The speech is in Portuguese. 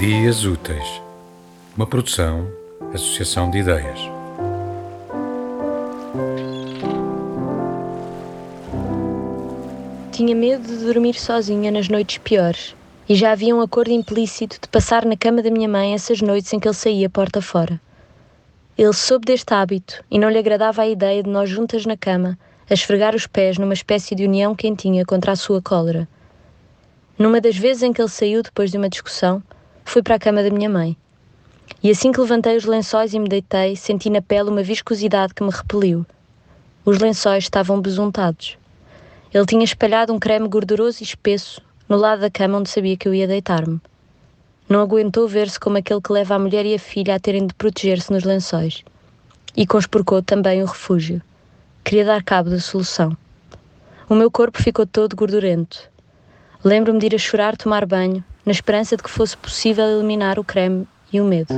Dias Úteis, uma produção, associação de ideias. Tinha medo de dormir sozinha nas noites piores, e já havia um acordo implícito de passar na cama da minha mãe essas noites em que ele saía porta fora. Ele soube deste hábito e não lhe agradava a ideia de nós juntas na cama, a esfregar os pés numa espécie de união quentinha contra a sua cólera. Numa das vezes em que ele saiu depois de uma discussão, fui para a cama da minha mãe. E assim que levantei os lençóis e me deitei, senti na pele uma viscosidade que me repeliu. Os lençóis estavam besuntados. Ele tinha espalhado um creme gorduroso e espesso no lado da cama onde sabia que eu ia deitar-me. Não aguentou ver-se como aquele que leva a mulher e a filha a terem de proteger-se nos lençóis. E conspurcou também o refúgio. Queria dar cabo da solução. O meu corpo ficou todo gordurento. Lembro-me de ir a chorar tomar banho, na esperança de que fosse possível eliminar o creme e o medo.